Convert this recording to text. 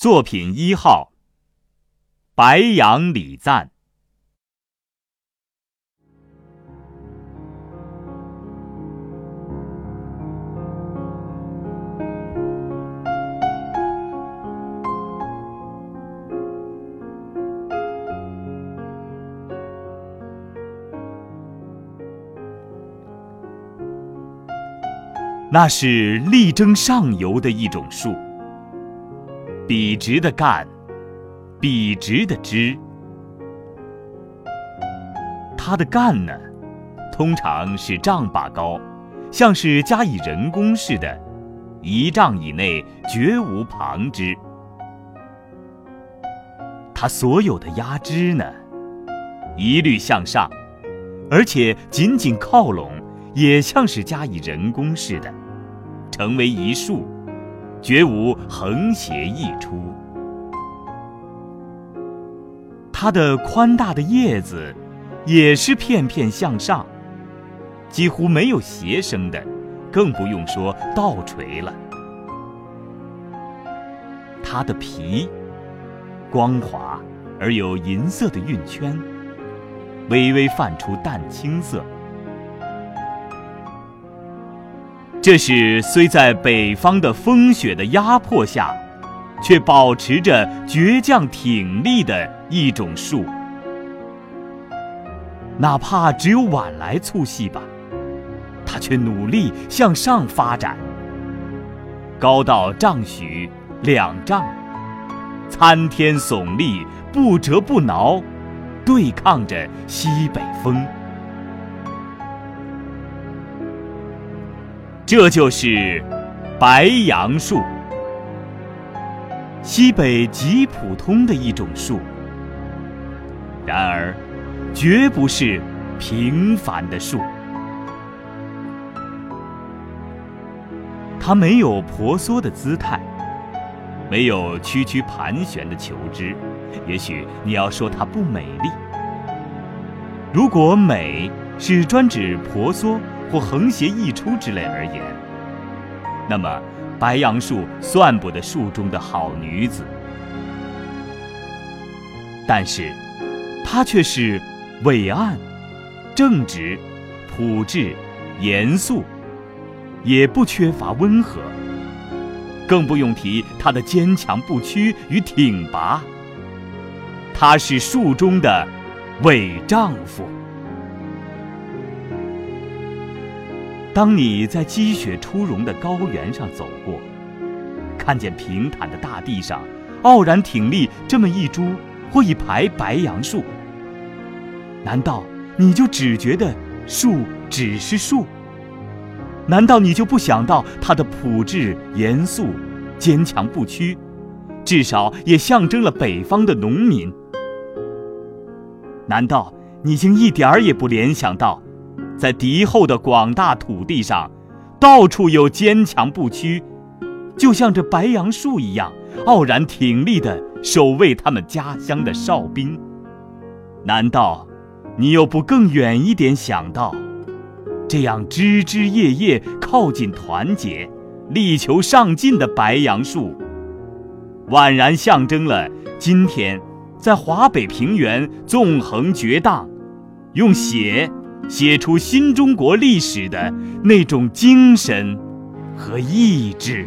作品一号：白杨礼赞。那是力争上游的一种树，笔直的干，笔直的枝。它的干呢，通常是丈把高，像是加以人工似的，一丈以内绝无旁枝。它所有的压枝呢，一律向上，而且紧紧靠拢。也像是加以人工似的，成为一束，绝无横斜溢出。它的宽大的叶子，也是片片向上，几乎没有斜生的，更不用说倒垂了。它的皮，光滑而有银色的晕圈，微微泛出淡青色。这是虽在北方的风雪的压迫下，却保持着倔强挺立的一种树。哪怕只有晚来粗细吧，它却努力向上发展，高到丈许、两丈，参天耸立，不折不挠，对抗着西北风。这就是白杨树，西北极普通的一种树。然而，绝不是平凡的树。它没有婆娑的姿态，没有曲曲盘旋的球枝。也许你要说它不美丽。如果美是专指婆娑。或横斜溢出之类而言，那么白杨树算不得树中的好女子。但是，她却是伟岸、正直、朴质、严肃，也不缺乏温和。更不用提她的坚强不屈与挺拔。她是树中的伟丈夫。当你在积雪初融的高原上走过，看见平坦的大地上傲然挺立这么一株或一排白杨树，难道你就只觉得树只是树？难道你就不想到它的朴质、严肃、坚强不屈，至少也象征了北方的农民？难道你竟一点儿也不联想到？在敌后的广大土地上，到处有坚强不屈，就像这白杨树一样傲然挺立的守卫他们家乡的哨兵。难道你又不更远一点想到，这样枝枝叶叶靠近团结、力求上进的白杨树，宛然象征了今天在华北平原纵横绝荡，用血。写出新中国历史的那种精神和意志。